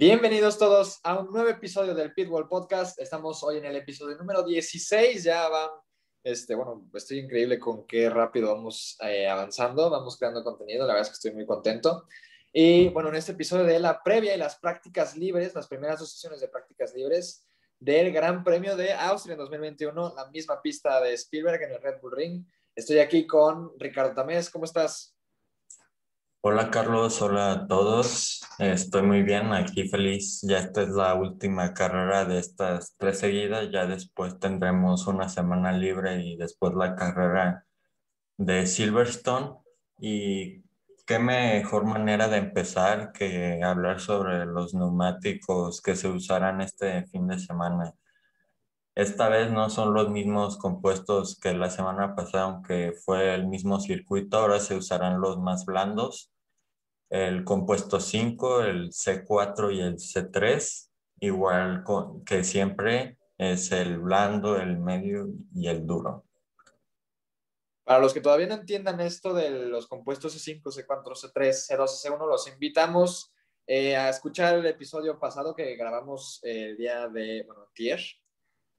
Bienvenidos todos a un nuevo episodio del Pitbull Podcast. Estamos hoy en el episodio número 16. Ya van, este, bueno, estoy increíble con qué rápido vamos eh, avanzando, vamos creando contenido. La verdad es que estoy muy contento. Y bueno, en este episodio de la previa y las prácticas libres, las primeras dos sesiones de prácticas libres del Gran Premio de Austria en 2021, la misma pista de Spielberg en el Red Bull Ring. Estoy aquí con Ricardo Tamés. ¿Cómo estás? Hola Carlos, hola a todos. Estoy muy bien, aquí feliz. Ya esta es la última carrera de estas tres seguidas. Ya después tendremos una semana libre y después la carrera de Silverstone. Y qué mejor manera de empezar que hablar sobre los neumáticos que se usarán este fin de semana. Esta vez no son los mismos compuestos que la semana pasada, aunque fue el mismo circuito, ahora se usarán los más blandos, el compuesto 5, el C4 y el C3, igual que siempre es el blando, el medio y el duro. Para los que todavía no entiendan esto de los compuestos C5, C4, C3, C2, C1, los invitamos eh, a escuchar el episodio pasado que grabamos el día de, bueno, tier,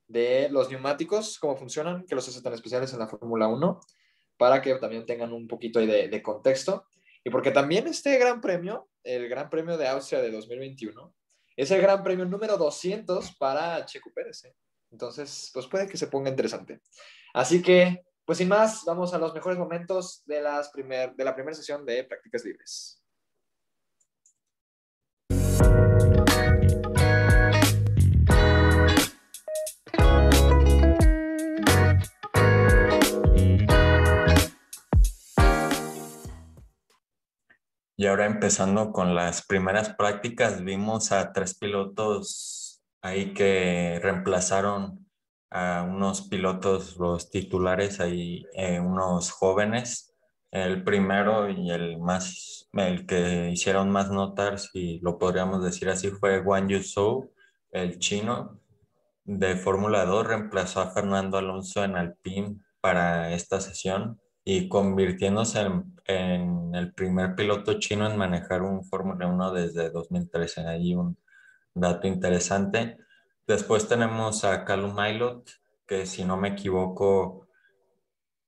de los neumáticos, cómo funcionan, que los hace tan especiales en la Fórmula 1, para que también tengan un poquito de, de, contexto. Y porque también este Gran Premio, el Gran Premio de Austria de 2021, es el Gran Premio número 200 para Checo Pérez. ¿eh? Entonces, pues puede que se ponga interesante. Así que, pues sin más, vamos a los mejores momentos de, las primer, de la primera sesión de prácticas libres. Y ahora empezando con las primeras prácticas, vimos a tres pilotos ahí que reemplazaron a unos pilotos, los titulares, ahí eh, unos jóvenes. El primero y el más, el que hicieron más notar, si lo podríamos decir así, fue Wang Yuzhou, el chino de Fórmula 2, reemplazó a Fernando Alonso en Alpine para esta sesión y convirtiéndose en, el primer piloto chino en manejar un Fórmula 1 desde 2013. Ahí un dato interesante. Después tenemos a Calum Mailot, que si no me equivoco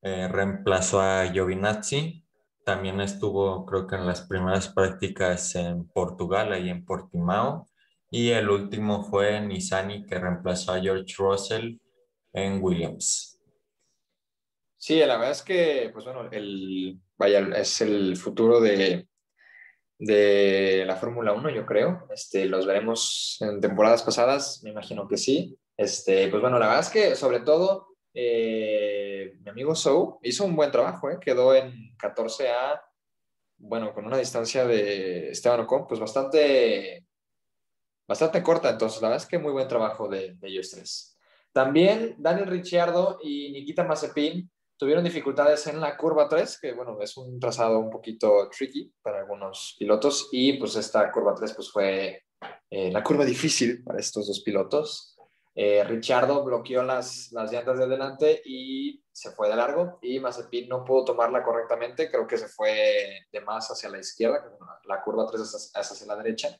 eh, reemplazó a Giovinazzi. También estuvo, creo que en las primeras prácticas en Portugal, ahí en Portimao. Y el último fue Nizani, que reemplazó a George Russell en Williams. Sí, la verdad es que, pues bueno, el, vaya, es el futuro de, de la Fórmula 1, yo creo. Este, los veremos en temporadas pasadas, me imagino que sí. Este, pues bueno, la verdad es que sobre todo eh, mi amigo Sou hizo un buen trabajo, ¿eh? quedó en 14A, bueno, con una distancia de Esteban Ocon, pues bastante, bastante corta, entonces la verdad es que muy buen trabajo de, de ellos tres. También Daniel Ricciardo y Nikita Mazepin Tuvieron dificultades en la curva 3, que bueno, es un trazado un poquito tricky para algunos pilotos y pues esta curva 3 pues fue eh, la curva difícil para estos dos pilotos. Eh, Richardo bloqueó las, las llantas de delante y se fue de largo y Mazepin no pudo tomarla correctamente, creo que se fue de más hacia la izquierda, la curva 3 es hacia la derecha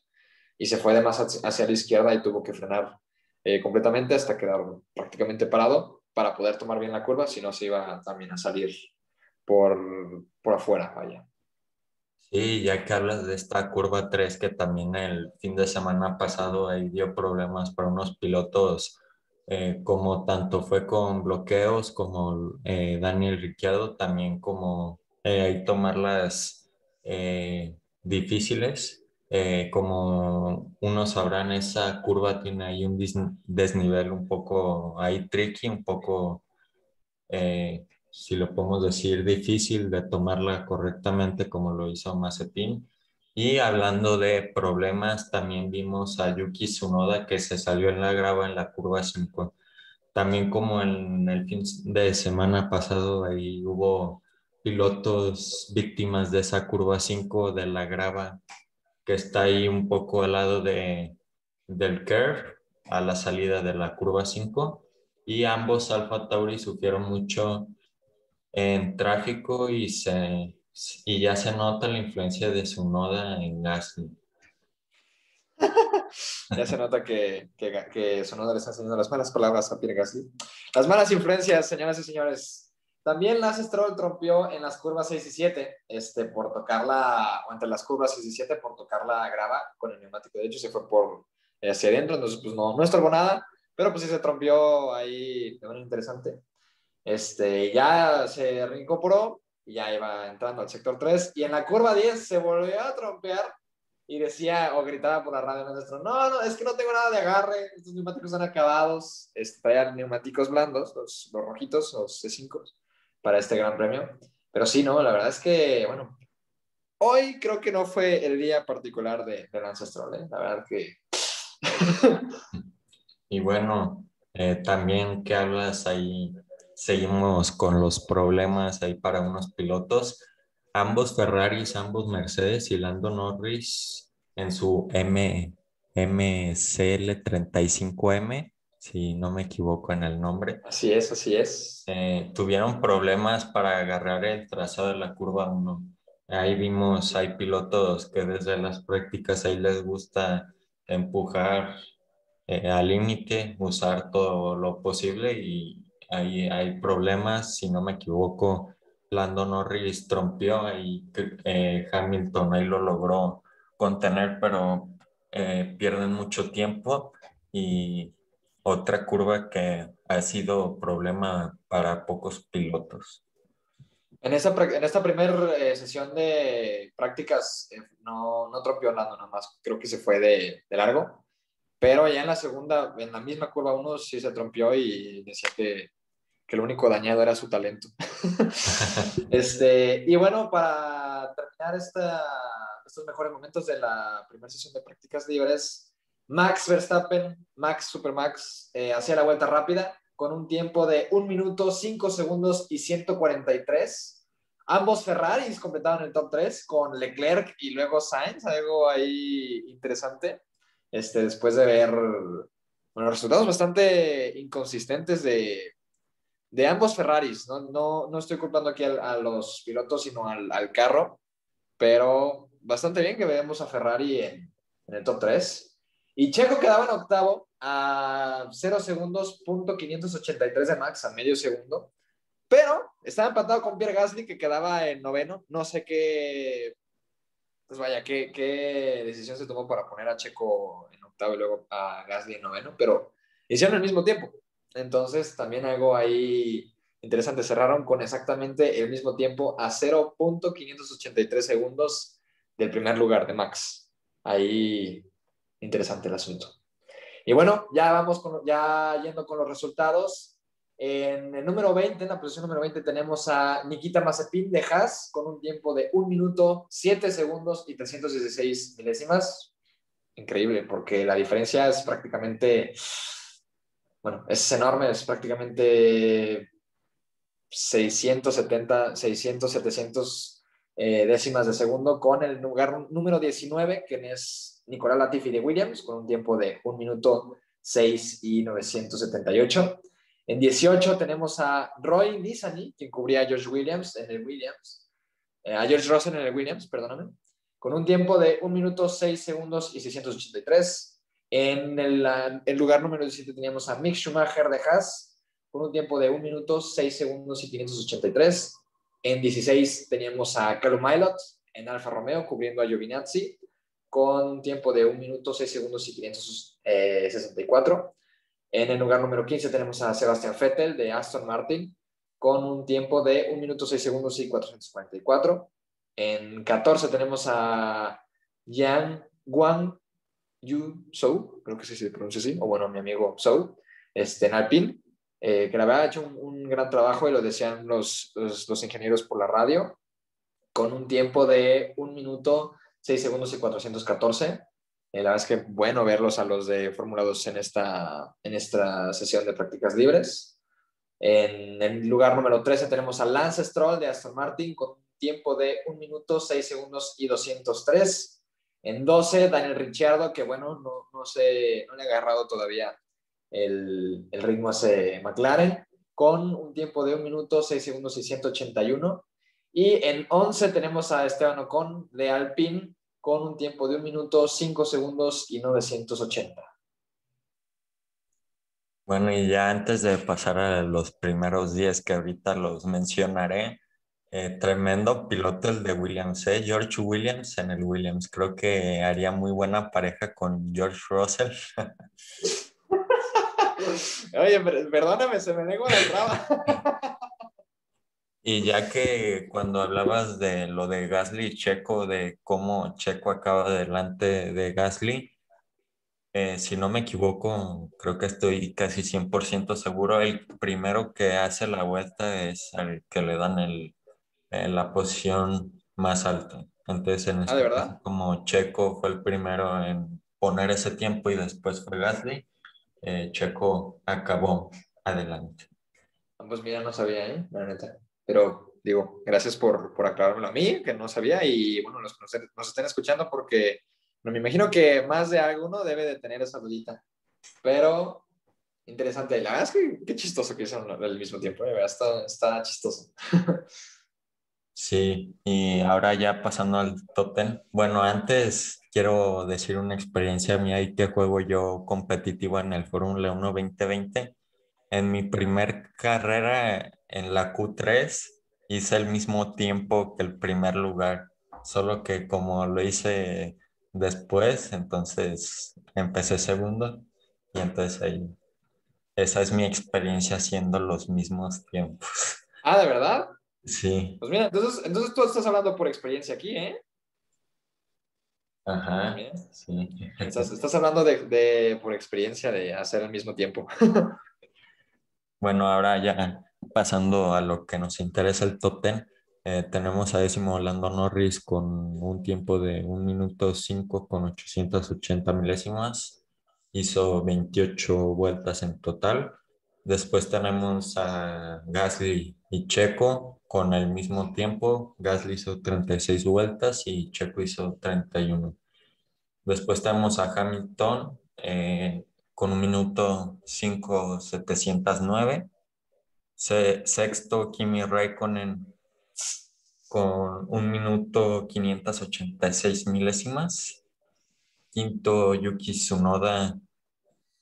y se fue de más hacia la izquierda y tuvo que frenar eh, completamente hasta quedar prácticamente parado para poder tomar bien la curva, si no se iba también a salir por, por afuera, vaya. Sí, ya que hablas de esta curva 3, que también el fin de semana pasado ahí dio problemas para unos pilotos, eh, como tanto fue con bloqueos como eh, Daniel Ricciardo, también como eh, ahí tomarlas difíciles. Como unos sabrán, esa curva tiene ahí un desnivel un poco ahí tricky, un poco si lo podemos decir, difícil de tomarla correctamente como lo hizo Mazepin. Y hablando de problemas, también vimos a Yuki Tsunoda que se salió en la grava en la curva 5. También como en el fin de semana pasado, ahí hubo pilotos víctimas de esa curva 5 de la grava que está ahí un poco al lado de, del curve a la salida de la curva 5 y ambos Alfa Tauri sufrieron mucho en tráfico y, se, y ya se nota la influencia de su noda en Gasly. ya se nota que, que, que Sonoda le está enseñando las malas palabras a Pierre Gasly. Las malas influencias, señoras y señores. También Lance Stroll trompió en las curvas 6 y 7, este, por tocarla, o entre las curvas 6 y 7, por tocar la grava con el neumático. De hecho, se fue por eh, hacia adentro, entonces pues no, no estorbó nada, pero pues sí se trompió ahí de manera interesante. Este, ya se reincorporó ya iba entrando al sector 3 y en la curva 10 se volvió a trompear y decía o gritaba por la radio nuestro, no, no, es que no tengo nada de agarre, estos neumáticos están acabados, este, traían neumáticos blandos, los, los rojitos, los C5 para este gran premio. Pero sí, no, la verdad es que, bueno, hoy creo que no fue el día particular de, de Lance Stroll, ¿eh? la verdad que... y bueno, eh, también que hablas ahí, seguimos con los problemas ahí para unos pilotos. Ambos Ferraris, ambos Mercedes y Lando Norris en su M, MCL35M si no me equivoco en el nombre. Así es, así es. Eh, tuvieron problemas para agarrar el trazado de la curva 1. Ahí vimos, hay pilotos que desde las prácticas ahí les gusta empujar eh, al límite, usar todo lo posible y ahí hay problemas, si no me equivoco, Lando Norris trompió y eh, Hamilton ahí lo logró contener, pero pierden mucho tiempo y otra curva que ha sido problema para pocos pilotos. En, esa, en esta primera eh, sesión de prácticas eh, no, no trompió nada, nada más creo que se fue de, de, largo, pero ya en la segunda, en la misma curva uno sí se trompió y decía que, que lo único dañado era su talento. este, y bueno, para terminar esta, estos mejores momentos de la primera sesión de prácticas libres, Max Verstappen, Max Supermax, eh, hacía la vuelta rápida con un tiempo de 1 minuto, 5 segundos y 143. Ambos Ferraris completaron el top 3 con Leclerc y luego Sainz, algo ahí interesante. Este, después de ver bueno, resultados bastante inconsistentes de, de ambos Ferraris. No, no, no, estoy culpando aquí a, los pilotos, sino al, al, carro, pero bastante bien que veamos a Ferrari en, en el top 3. Y Checo quedaba en octavo a 0 segundos, punto 583 de Max, a medio segundo. Pero estaba empatado con Pierre Gasly, que quedaba en noveno. No sé qué, pues vaya, qué, qué decisión se tomó para poner a Checo en octavo y luego a Gasly en noveno, pero hicieron el mismo tiempo. Entonces, también algo ahí interesante. Cerraron con exactamente el mismo tiempo a 0.583 segundos del primer lugar de Max. Ahí interesante el asunto. Y bueno, ya vamos con, ya yendo con los resultados. En el número 20, en la posición número 20, tenemos a Nikita Mazepin de Haas con un tiempo de 1 minuto, 7 segundos y 316 milésimas. Increíble, porque la diferencia es prácticamente, bueno, es enorme, es prácticamente 670, 600, 700 décimas de segundo con el lugar número 19, que es Nicolás Latifi de Williams con un tiempo de 1 minuto 6 y 978. En 18 tenemos a Roy Nissany, quien cubría a George Williams en el Williams, eh, a George Russell en el Williams, perdóname, con un tiempo de 1 minuto 6 segundos y 683. En el, el lugar número 17 teníamos a Mick Schumacher de Haas con un tiempo de 1 minuto 6 segundos y 583. En 16 teníamos a Carlo Milot en Alfa Romeo cubriendo a Giovinazzi con un tiempo de 1 minuto 6 segundos y 564. En el lugar número 15 tenemos a Sebastian Vettel de Aston Martin con un tiempo de 1 minuto 6 segundos y 444. En 14 tenemos a Yang Guang Yu Zhou, creo que sí se pronuncia así, o bueno, mi amigo Zhou, este, en Alpine, eh, que la verdad ha hecho un, un, gran trabajo y lo decían los, los, los ingenieros por la radio, con un tiempo de 1 minuto 6 segundos y 414. Eh, la verdad es que bueno verlos a los de Fórmula 2 en esta, en esta sesión de prácticas libres. En el lugar número 13 tenemos a Lance Stroll de Aston Martin con tiempo de 1 minuto, 6 segundos y 203. En 12, Daniel Ricciardo, que bueno, no, no, sé, no le ha agarrado todavía el, el ritmo a ese McLaren, con un tiempo de 1 minuto, 6 segundos y 181. Y en 11 tenemos a Esteban Ocon de Alpine con un tiempo de un minuto, cinco segundos y 980. Bueno, y ya antes de pasar a los primeros 10 que ahorita los mencionaré, eh, tremendo piloto el de Williams, ¿eh? George Williams en el Williams. Creo que haría muy buena pareja con George Russell. Oye, perdóname, se me negó la traba. Y ya que cuando hablabas de lo de Gasly y Checo, de cómo Checo acaba delante de Gasly, eh, si no me equivoco, creo que estoy casi 100% seguro, el primero que hace la vuelta es el que le dan el, eh, la posición más alta. Entonces, en ah, este verdad? como Checo fue el primero en poner ese tiempo y después fue Gasly, eh, Checo acabó adelante. Ah, pues mira, no sabía, ¿eh? La neta. Pero digo, gracias por, por aclarármelo a mí, que no sabía, y bueno, los que nos, estén escuchando, porque no, me imagino que más de alguno debe de tener esa dudita. Pero interesante. La verdad es que qué chistoso que son al mismo tiempo, ¿eh? está, está chistoso. Sí, y ahora ya pasando al top 10. Bueno, antes quiero decir una experiencia mía y que juego yo competitivo en el Fórmula 1 2020. En mi primer carrera en la Q3 hice el mismo tiempo que el primer lugar, solo que como lo hice después, entonces empecé segundo y entonces ahí, esa es mi experiencia haciendo los mismos tiempos. Ah, ¿de verdad? Sí. Pues mira, entonces, entonces tú estás hablando por experiencia aquí, ¿eh? Ajá, sí. Estás, hablando de, de, por experiencia de hacer al mismo tiempo. bueno, ahora ya pasando a lo que nos interesa el top 10, eh, tenemos a décimo Lando Norris con un tiempo de 1 minuto 5 con 880 milésimas. Hizo 28 vueltas en total. Después tenemos a Gasly y Checo con el mismo tiempo. Gasly hizo 36 vueltas y Checo hizo 31. Después tenemos a Hamilton eh, con un minuto 5.709. Sexto, Kimi Raikkonen con un minuto 586 milésimas. Quinto, Yuki Tsunoda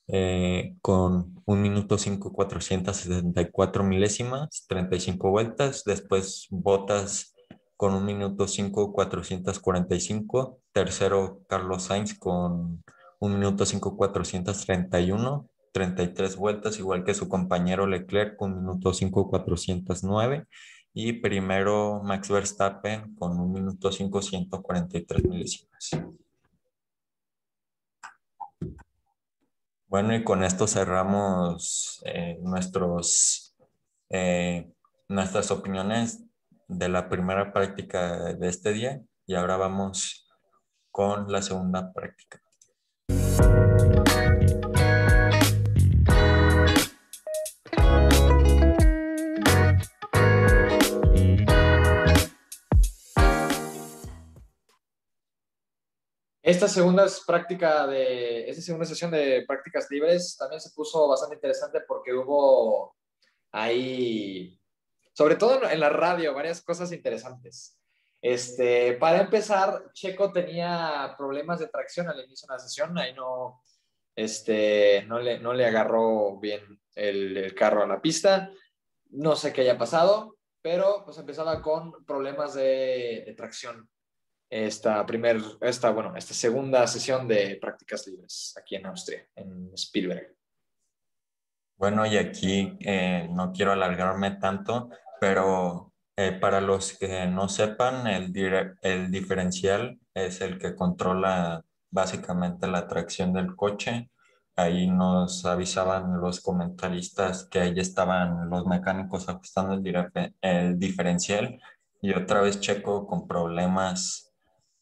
eh, con un minuto 5, 474 milésimas, 35 vueltas. Después Botas con un minuto 5, 445. Tercero, Carlos Sainz con un minuto 5, 431. 33 vueltas, igual que su compañero Leclerc con un minuto 5, 409. Y primero Max Verstappen con un minuto 5, 143 milésimas. Bueno, y con esto cerramos eh, nuestros, eh, nuestras opiniones de la primera práctica de este día y ahora vamos con la segunda práctica. Esta segunda práctica de, esta segunda sesión de prácticas libres también se puso bastante interesante porque hubo ahí, sobre todo en la radio, varias cosas interesantes. Este, para empezar, Checo tenía problemas de tracción al inicio de la sesión, ahí no, este, no, le, no le agarró bien el, carro a la pista, no sé qué haya pasado, pero pues empezaba con problemas de, de tracción esta, primer, esta, bueno, esta segunda sesión de prácticas libres aquí en Austria, en Spielberg. Bueno, y aquí eh, no quiero alargarme tanto, pero eh, para los que no sepan, el, el diferencial es el que controla básicamente la tracción del coche. Ahí nos avisaban los comentaristas que ahí estaban los mecánicos ajustando el, el diferencial y otra vez Checo con problemas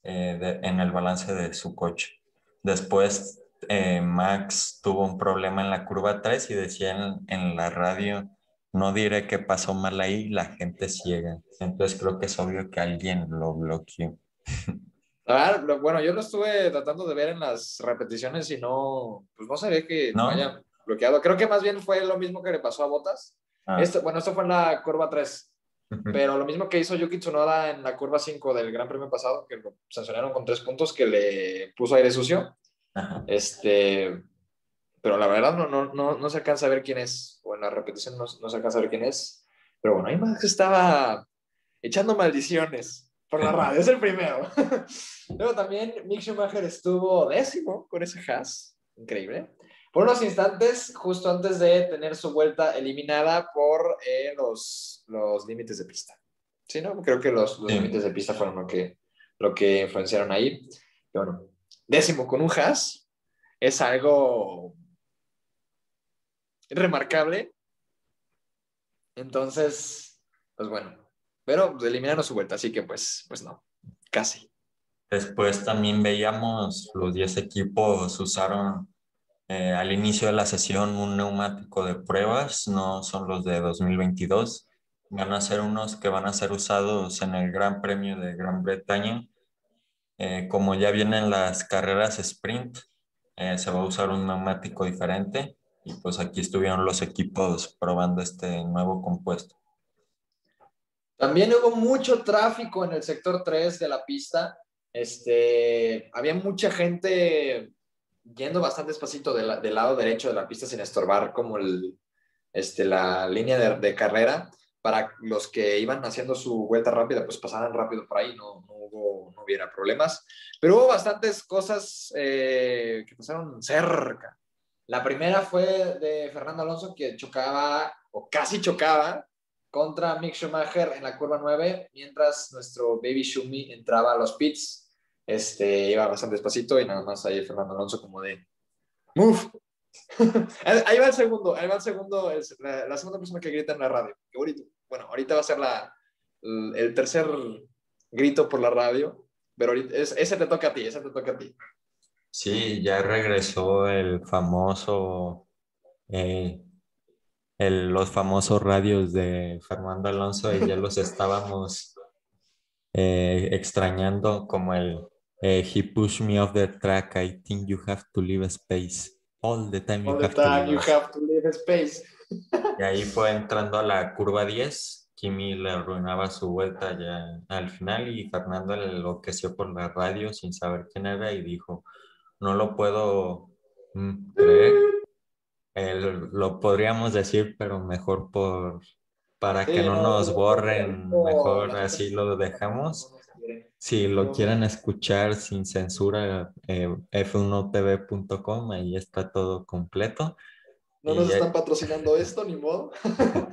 eh, en el balance de su coche. Después, eh, Max tuvo un problema en la curva 3 y decían en, la radio, no diré qué pasó mal ahí, la gente ciega. Entonces creo que es obvio que alguien lo bloqueó. Ah, bueno, yo lo estuve tratando de ver en las repeticiones y no, pues no ve que ¿No? haya bloqueado. Creo que más bien fue lo mismo que le pasó a Botas. Ah. Esto, bueno, esto fue en la curva 3. pero lo mismo que hizo Yuki Tsunoda en la curva 5 del Gran Premio pasado, que lo sancionaron con tres puntos, que le puso aire sucio. Este, pero la verdad no, no, no, no, se alcanza a ver quién es, o en la repetición no, no se alcanza a ver quién es. Pero bueno, ahí Max estaba echando maldiciones por la radio, es el primero. Luego también Mick Schumacher estuvo décimo con ese Haas, increíble. Por unos instantes, justo antes de tener su vuelta eliminada por eh, los, los límites de pista. Sí, ¿no? Creo que los, los límites de pista fueron lo que, lo que influenciaron ahí. bueno, décimo con un Haas es algo remarcable. Entonces, pues bueno, pero eliminaron su vuelta, así que pues, pues no, casi. Después también veíamos los 10 equipos usaron eh, al inicio de la sesión un neumático de pruebas, no son los de 2022. Van a ser unos que van a ser usados en el Gran Premio de Gran Bretaña. Eh, como ya vienen las carreras sprint, eh, se va a usar un neumático diferente pues aquí estuvieron los equipos probando este nuevo compuesto. También hubo mucho tráfico en el sector 3 de la pista. Este, había mucha gente yendo bastante despacito del lado derecho de la pista sin estorbar como el, este, la línea de, carrera para los que iban haciendo su vuelta rápida, pues pasaran rápido por ahí, no, no, hubo, hubiera problemas. Pero hubo bastantes cosas eh, que pasaron cerca. La primera fue de Fernando Alonso que chocaba o casi chocaba contra Mick Schumacher en la curva 9, mientras nuestro Baby Shumi entraba a los pits este, iba bastante despacito y nada más ahí Fernando Alonso como de ¡Move! ahí va el segundo, ahí va el segundo, la, segunda persona que grita en la radio. bueno, ahorita va a ser la, el tercer grito por la radio, pero ese te toca a ti, ese te toca a ti. Sí, ya regresó el famoso, eh, el, los famosos radios de Fernando Alonso y ya los estábamos eh, extrañando como el Uh, he pushed me off the track. I think you have to leave space. All the time, you, have, time to you have to leave space. y ahí fue entrando a la curva 10. Kimi le arruinaba su vuelta ya al final y Fernando le enloqueció por la radio sin saber quién era y dijo, no lo puedo mm, creer. lo podríamos decir, pero mejor por para que no, nos borren, mejor así lo dejamos. Si lo quieren escuchar sin censura, eh, f1tv.com, ahí está todo completo. No nos están patrocinando esto, ni modo.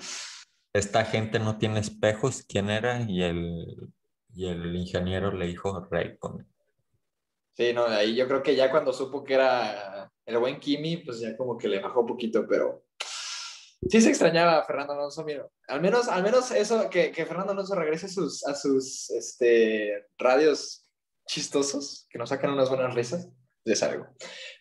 Esta gente no tiene espejos, ¿quién era? Y el, y el ingeniero le dijo Raycon. Sí, no, ahí yo creo que ya cuando supo que era el buen Kimi, pues ya como que le bajó un poquito, pero sí se extrañaba a Fernando Alonso, mira. Al menos, al menos eso, que, que Fernando Alonso regrese a sus, a sus este, radios chistosos, que nos sacan unas buenas risas, es algo.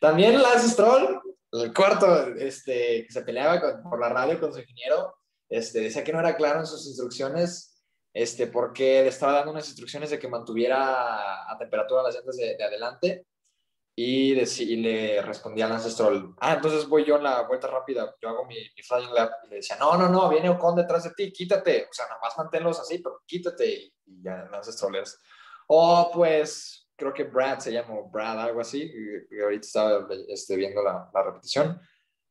También Lance Stroll, el cuarto, este, que se peleaba por la radio con su ingeniero, este, decía que no era claro en sus instrucciones, este, porque le estaba dando unas instrucciones de que mantuviera a temperatura las llantas de, de adelante y, le respondía al ancestral, ah, entonces voy yo en la vuelta rápida, yo hago mi, flying lap, y le decía, no, no, no, viene Ocon detrás de ti, quítate, o sea, nada más manténlos así, pero quítate, y, ya el ancestral es, oh, pues, creo que Brad se llama, Brad, algo así, y, ahorita estaba este, viendo la, la, repetición,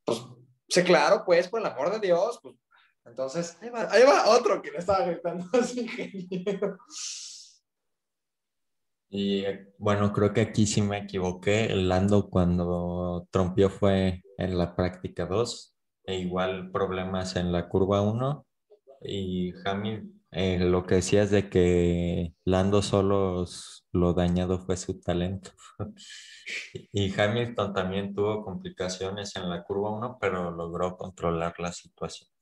pues, sé claro, pues, por el amor de Dios, pues, entonces, ahí va, ahí va otro que le estaba gritando así, ingeniero. Y bueno, creo que aquí sí me equivoqué. Lando cuando trompió fue en la práctica 2 e igual problemas en la curva 1. Y Hamilton, eh, lo que decías de que Lando solo lo dañado fue su talento. y Hamilton también tuvo complicaciones en la curva 1, pero logró controlar la situación.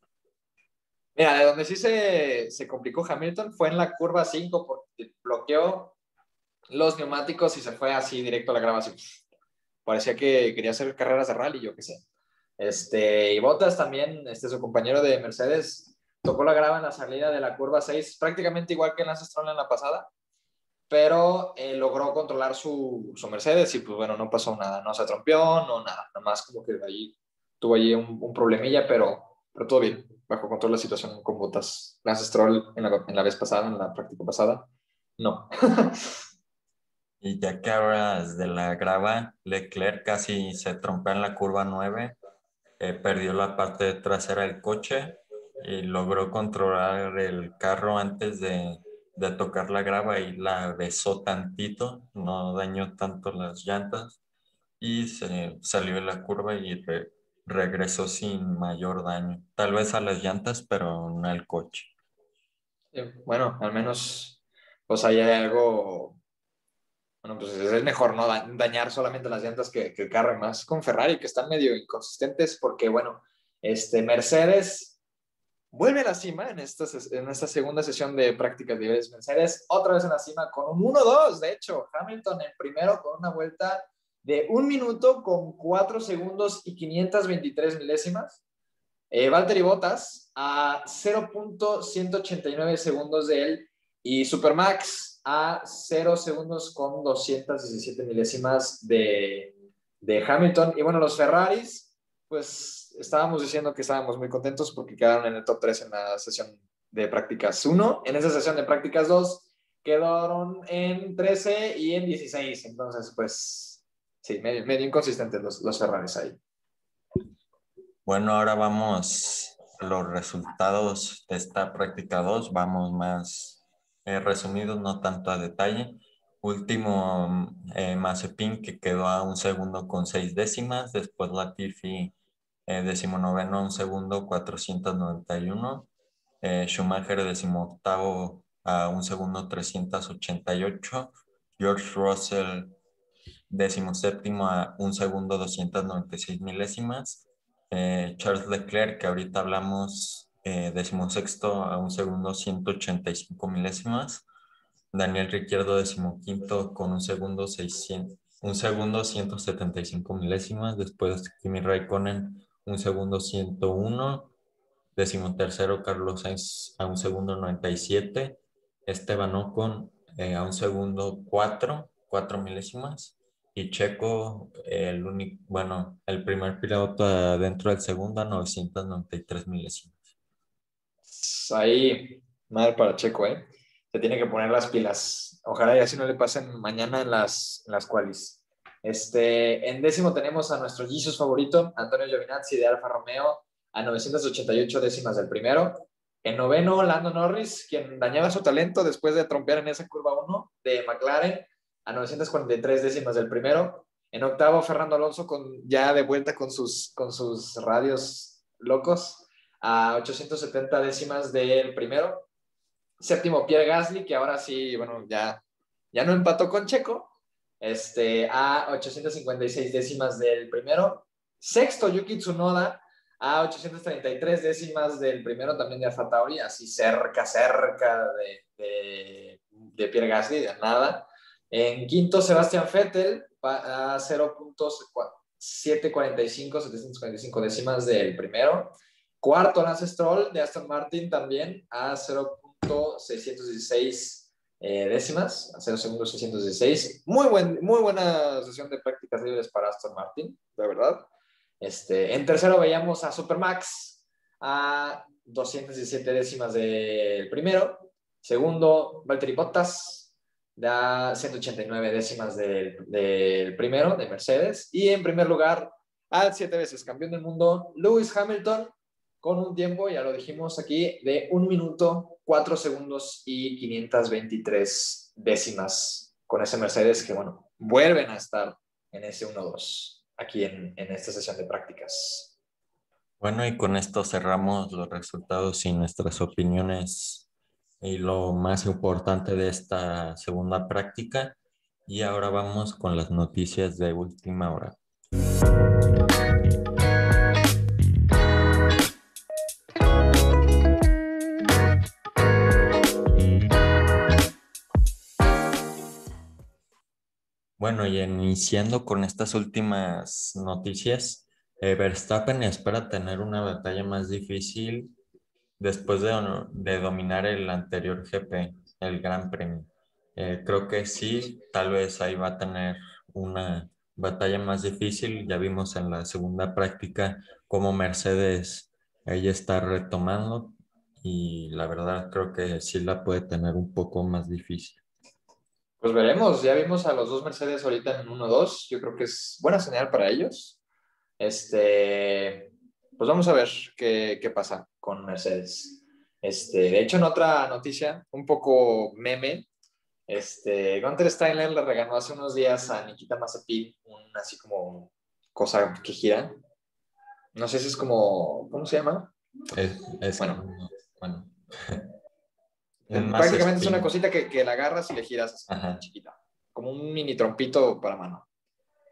Mira, de donde sí se, se complicó Hamilton fue en la curva 5 porque bloqueó los neumáticos y se fue así directo a la grabación. Parecía que quería hacer carreras de rally, yo qué sé. Este, y Bottas también, este, su compañero de Mercedes, tocó la grava en la salida de la curva 6, prácticamente igual que en la Stroll en la pasada, pero eh, logró controlar su, su, Mercedes y pues bueno, no pasó nada, no se trompió, no nada, nada más como que tuvo allí un, un problemilla, pero pero todo bien, bajo control la situación con botas. Lance Stroll en la, en la vez pasada, en la práctica pasada, no. y ya que hablas de la grava, Leclerc casi se trompea en la curva 9, eh, perdió la parte trasera del coche y logró controlar el carro antes de, de tocar la grava y la besó tantito, no dañó tanto las llantas y se salió de la curva y regresó sin mayor daño. Tal vez a las llantas, pero no al coche. Bueno, al menos pues hay algo, bueno, pues es mejor no dañar solamente las llantas que, que el carro, más con Ferrari, que están medio inconsistentes, porque bueno, este Mercedes vuelve a la cima en esta, en esta segunda sesión de prácticas de Mercedes, otra vez en la cima con un 1-2, de hecho, Hamilton en primero con una vuelta de un minuto con 4 segundos y 523 milésimas. Eh, Valtteri Bottas a 0.189 segundos de él y Supermax a 0 segundos con 217 milésimas de, de Hamilton. Y bueno, los Ferraris, pues estábamos diciendo que estábamos muy contentos porque quedaron en el top 3 en la sesión de prácticas 1. En esa sesión de prácticas 2 quedaron en 13 y en 16. Entonces, pues sí, medio, medio inconsistentes los, los Ferraris ahí. Bueno, ahora vamos a los resultados de esta práctica 2. Vamos más eh, resumidos, no tanto a detalle. Último, eh, Mazepin, que quedó a un segundo con seis décimas. Después Latifi, eh, decimonoveno, un segundo, 491. Eh, Schumacher, decimoctavo, a un segundo, 388. George Russell, décimo séptimo a un segundo 296 milésimas. Eh, Charles Leclerc, que ahorita hablamos, eh, a un segundo 185 milésimas. Daniel Ricciardo, décimo quinto con un segundo 600, un segundo 175 milésimas. Después Kimi Raikkonen, un segundo 101. Décimo tercero Carlos Sainz a un segundo 97. Esteban Ocon eh, a un segundo 4, 4 milésimas y Checo, el único, bueno, el primer piloto dentro del segundo a 993 milésimas. Ahí, mal para Checo, ¿eh? Se tiene que poner las pilas. Ojalá y así no le pasen mañana en las, en las. Este, en décimo tenemos a nuestro Jesus favorito, Antonio Giovinazzi de Alfa Romeo, a 988 décimas del primero. En noveno, Lando Norris, quien dañaba su talento después de trompear en esa curva 1 de McLaren, a 943 décimas del primero. En octavo, Fernando Alonso con, ya de vuelta con sus, con sus radios locos a 870 décimas del primero. Séptimo, Pierre Gasly, que ahora sí, bueno, ya, ya no empató con Checo, este, a 856 décimas del primero. Sexto, Yuki Tsunoda a 833 décimas del primero también de Alfa Tauri, así cerca, cerca de, de, Pierre Gasly, de nada. En quinto, Sebastián Vettel a 0.745, 745 décimas del primero. Cuarto, Lance Stroll de Aston Martin también a 0.616 eh, décimas, a 0 segundos 616. Muy, buen, muy buena sesión de prácticas libres para Aston Martin, de verdad. Este, en tercero veíamos a Supermax a 217 décimas del primero. Segundo, Valtteri Bottas da 189 décimas del, primero, de Mercedes. Y en primer lugar, al siete veces campeón del mundo, Lewis Hamilton, con un tiempo, ya lo dijimos aquí, de un minuto, cuatro segundos y 523 décimas con ese Mercedes que, bueno, vuelven a estar en ese 1-2 aquí en, en esta sesión de prácticas. Bueno, y con esto cerramos los resultados y nuestras opiniones y lo más importante de esta segunda práctica. Y ahora vamos con las noticias de última hora. Bueno, y iniciando con estas últimas noticias, eh, Verstappen espera tener una batalla más difícil después de, dominar el anterior GP, el Gran Premio. Eh, creo que sí, tal vez ahí va a tener una batalla más difícil. Ya vimos en la segunda práctica cómo Mercedes ella está retomando y la verdad creo que sí la puede tener un poco más difícil. Pues veremos, ya vimos a los dos Mercedes ahorita en 1-2, yo creo que es buena señal para ellos. Este, pues vamos a ver qué, qué pasa con Mercedes. Este, de hecho, en otra noticia, un poco meme, este, Gunter Steiner le regaló hace unos días a Nikita Mazepin un así como cosa que gira. No sé si es como, ¿cómo se llama? Es, bueno. bueno. Prácticamente es una cosita que, que, la agarras y le giras así, chiquita, como un mini trompito para mano.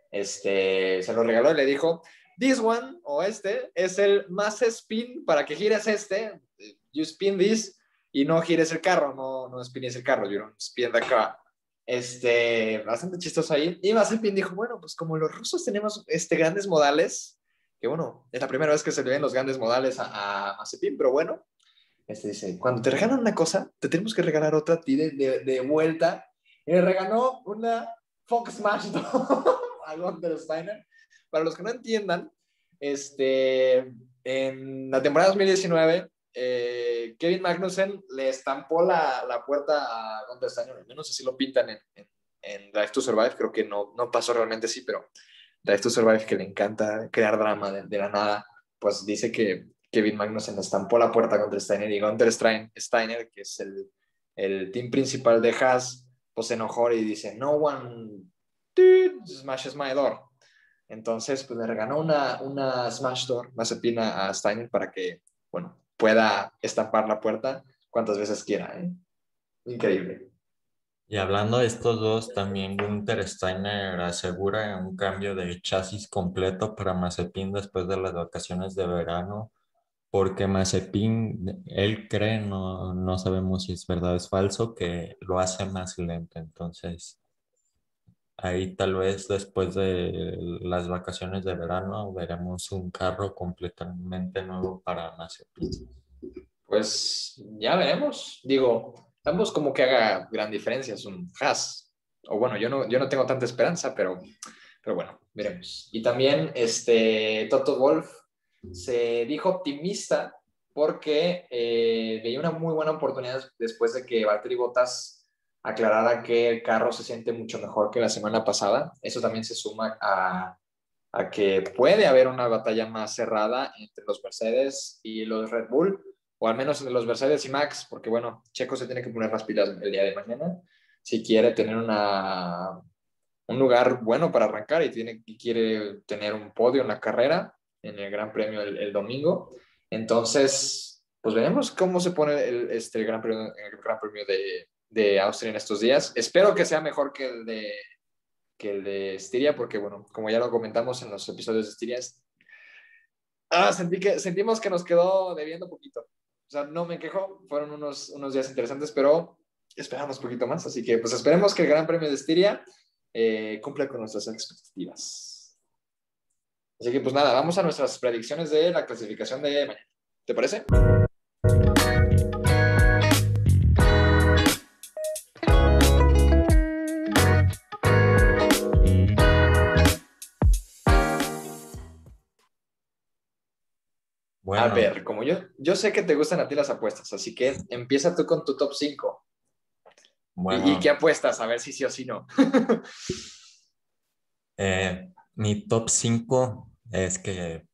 Este, se lo regaló y le dijo, this one o este es el más spin para que gires este, you spin this y no gires el carro, no, no spines el carro, you don't spin the car. Este, bastante chistoso ahí. Y Mazepin dijo, bueno, pues como los rusos tenemos este, grandes modales, que bueno, es la primera vez que se le ven los grandes modales a, a Mazepin, pero bueno, este dice, cuando te regalan una cosa, te tenemos que regalar otra a ti de, de, vuelta. Y le regaló una Fox Smash a Gunter Steiner. Para los que no entiendan, este, en la temporada 2019, eh, Kevin Magnussen le estampó la, la puerta a Gunter Steiner, al menos así lo pintan en, Drive to Survive, creo que no, no pasó realmente así, pero Drive to Survive, que le encanta crear drama de, la nada, pues dice que Kevin Magnussen estampó la puerta contra Steiner y Gunter Steiner, que es el, el team principal de Haas, pues se enojó y dice, no one smashes my door. Entonces, pues le regaló una, una smash door, Mazepina a Steiner para que, bueno, pueda estampar la puerta cuantas veces quiera. ¿eh? Increíble. Y hablando de estos dos, también Gunther Steiner asegura un cambio de chasis completo para Mazepin después de las vacaciones de verano porque Mazepin, él cree, no, no sabemos si es verdad o es falso, que lo hace más lento. Entonces, ahí tal vez después de las vacaciones de verano veremos un carro completamente nuevo para Mazepin. Pues ya veremos. Digo, ambos como que haga gran diferencia, es un Haas. O bueno, yo no, yo no tengo tanta esperanza, pero, pero bueno, veremos. Y también este Toto Wolf se dijo optimista porque eh, veía una muy buena oportunidad después de que Valtteri Bottas aclarara que el carro se siente mucho mejor que la semana pasada. Eso también se suma a, a que puede haber una batalla más cerrada entre los Mercedes y los Red Bull, o al menos entre los Mercedes y Max, porque bueno, Checo se tiene que poner las pilas el día de mañana si quiere tener una, un lugar bueno para arrancar y, tiene, y quiere tener un podio en la carrera en el Gran Premio el, domingo. Entonces, pues veremos cómo se pone el, este, gran Premio, el Gran Premio de, de, Austria en estos días. Espero que sea mejor que el de que el de Estiria, porque bueno, como ya lo comentamos en los episodios de Estiria, ah, sentí que, sentimos que nos quedó debiendo poquito. O sea, no me quejo, fueron unos, unos días interesantes, pero esperamos poquito más. Así que pues esperemos que el Gran Premio de Estiria eh, cumpla con nuestras expectativas. Así que pues nada, vamos a nuestras predicciones de la clasificación de mañana. ¿Te parece? A ver, como yo, yo sé que te gustan a ti las apuestas, así que empieza tú con tu top 5. ¿Y, ¿Y, qué apuestas? A ver si sí o si no. eh, mi top 5 es que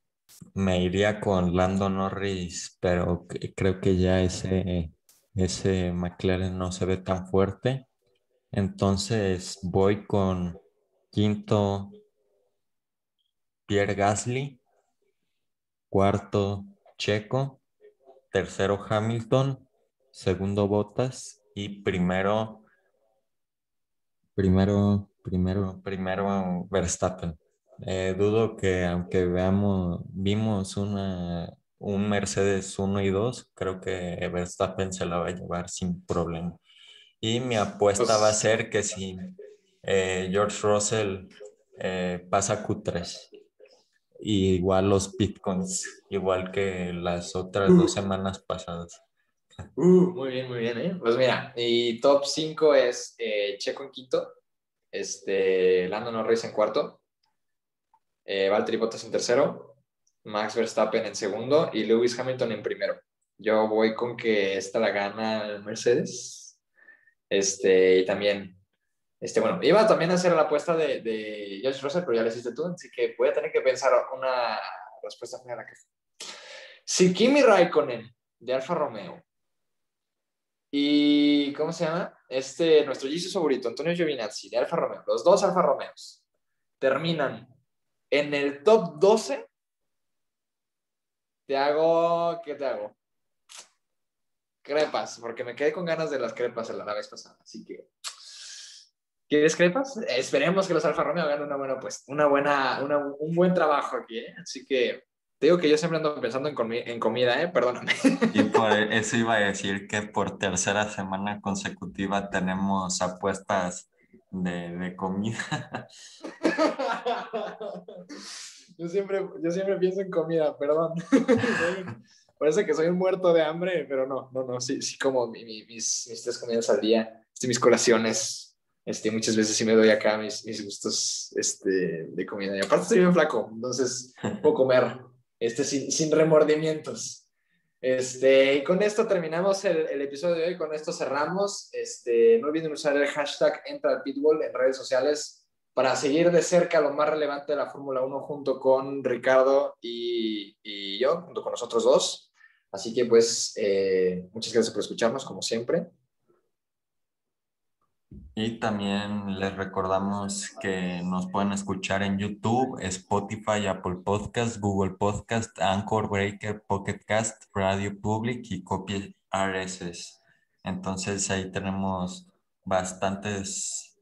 me iría con Lando Norris, pero creo que ya ese, ese McLaren no se ve tan fuerte. Entonces voy con quinto Pierre Gasly, cuarto Checo, tercero Hamilton, segundo Bottas y primero, primero, primero, primero Verstappen. Eh, dudo que aunque veamos, vimos una, un Mercedes 1 y 2, creo que Verstappen se la va a llevar sin problema. Y mi apuesta va a pues ser que si eh, George Russell eh, pasa Q3, igual los bitcoins, igual que las otras dos uh. semanas pasadas. Uh, muy bien, muy bien. Pues mira, y top 5 es Checo en quinto, este, Lando Norris en cuarto, eh, Valtteri Bottas en tercero, Max Verstappen en segundo y Lewis Hamilton en primero. Yo voy con que esta la gana el Mercedes. Este, y también, este, bueno, iba también a hacer la apuesta de, de Josh Russell, pero ya le hiciste tú, así que voy a tener que pensar una respuesta final que Si Kimi Raikkonen de Alfa Romeo y, ¿cómo se llama? Este, nuestro Jesus favorito, Antonio Giovinazzi de Alfa Romeo, los dos Alfa Romeos, terminan en el top 12, te hago, ¿qué te hago? crepas, porque me quedé con ganas de las crepas la vez pasada. Así que, ¿quieres crepas? Esperemos que los Alfa Romeo hagan una buena, pues, una buena, un buen trabajo aquí. ¿eh? Así que te digo que yo siempre ando pensando en, en comida, ¿eh? Perdóname. Y por eso iba a decir que por tercera semana consecutiva tenemos apuestas de, de comida. yo, siempre, yo siempre pienso en comida, perdón. Parece que soy un muerto de hambre, pero no, no, no, sí, sí como mis, mis tres comidas al día, mis colaciones, este, muchas veces sí me doy acá mis, mis gustos este, de comida. Y aparte estoy bien flaco, entonces puedo comer este, sin, sin remordimientos. Este, y con esto terminamos el, el, episodio de hoy, con esto cerramos. Este, no olviden usar el hashtag Entra al Pitbull en redes sociales para seguir de cerca lo más relevante de la Fórmula 1 junto con Ricardo y, y, yo, junto con nosotros dos. Así que pues eh, muchas gracias por escucharnos como siempre. Y también les recordamos que nos pueden escuchar en YouTube, Spotify, Apple Podcast, Google Podcast, Anchor Breaker, Pocket Cast, Radio Public y Copy RSS. Entonces ahí tenemos bastantes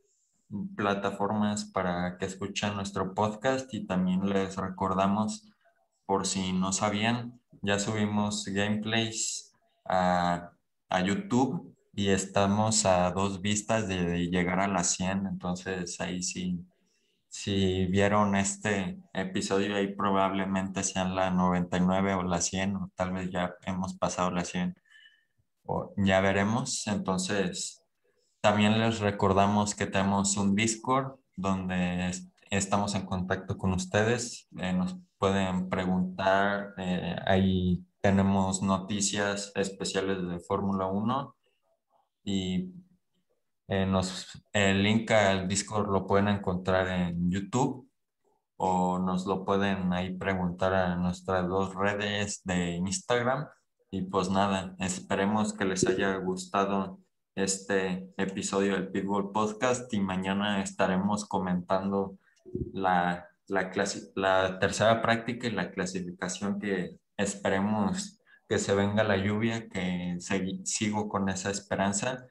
plataformas para que escuchen nuestro podcast y también les recordamos, por si no sabían, ya subimos gameplays a, a YouTube y estamos a dos vistas de, llegar a las 100, entonces ahí sí, si vieron este episodio ahí probablemente sean la 99 o la 100 o tal vez ya hemos pasado la 100 o ya veremos, entonces también les recordamos que tenemos un Discord donde estamos en contacto con ustedes. Eh, nos pueden preguntar. Eh, ahí tenemos noticias especiales de Fórmula 1 y eh, nos, el link al Discord lo pueden encontrar en YouTube o nos lo pueden ahí preguntar a nuestras dos redes de Instagram. Y pues nada, esperemos que les haya gustado este episodio del Pitbull Podcast y mañana estaremos comentando la, la, la tercera práctica y la clasificación que esperemos que se venga la lluvia, que sigo con esa esperanza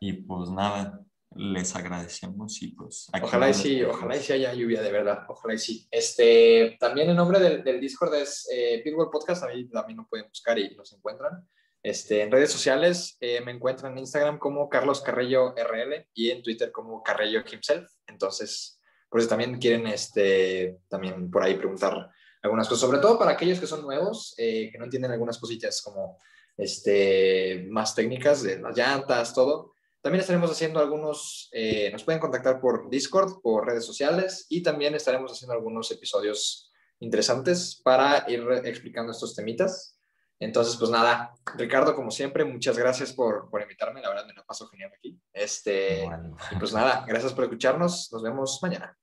y pues nada, les agradecemos y pues... Ojalá y sí, ojalá y sí haya lluvia de verdad, ojalá y sí. Este, también el nombre del, del Discord es eh, Pitbull Podcast, ahí también lo pueden buscar y nos encuentran. Este, en redes sociales eh, me encuentran en Instagram como Carlos Carrello RL y en Twitter como Carrello himself. Entonces, por eso también quieren este, también por ahí preguntar algunas cosas, sobre todo para aquellos que son nuevos, eh, que no entienden algunas cositas como este, más técnicas de las llantas, todo. También estaremos haciendo algunos, eh, nos pueden contactar por Discord, por redes sociales y también estaremos haciendo algunos episodios interesantes para ir explicando estos temitas. Entonces, pues nada, Ricardo, como siempre, muchas gracias por, por invitarme. La verdad me la paso genial aquí. Este, y pues nada, gracias por escucharnos. Nos vemos mañana.